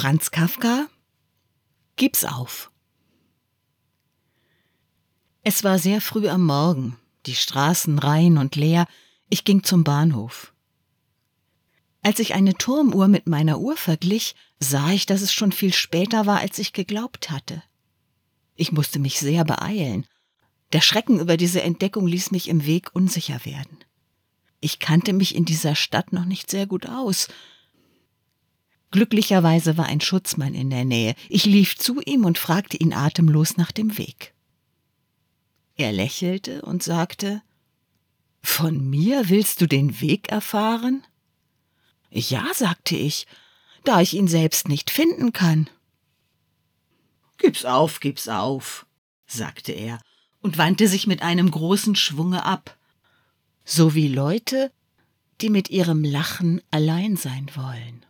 Franz Kafka Gib's auf. Es war sehr früh am Morgen, die Straßen rein und leer, ich ging zum Bahnhof. Als ich eine Turmuhr mit meiner Uhr verglich, sah ich, dass es schon viel später war, als ich geglaubt hatte. Ich musste mich sehr beeilen. Der Schrecken über diese Entdeckung ließ mich im Weg unsicher werden. Ich kannte mich in dieser Stadt noch nicht sehr gut aus. Glücklicherweise war ein Schutzmann in der Nähe. Ich lief zu ihm und fragte ihn atemlos nach dem Weg. Er lächelte und sagte Von mir willst du den Weg erfahren? Ja, sagte ich, da ich ihn selbst nicht finden kann. Gib's auf, gib's auf, sagte er und wandte sich mit einem großen Schwunge ab, so wie Leute, die mit ihrem Lachen allein sein wollen.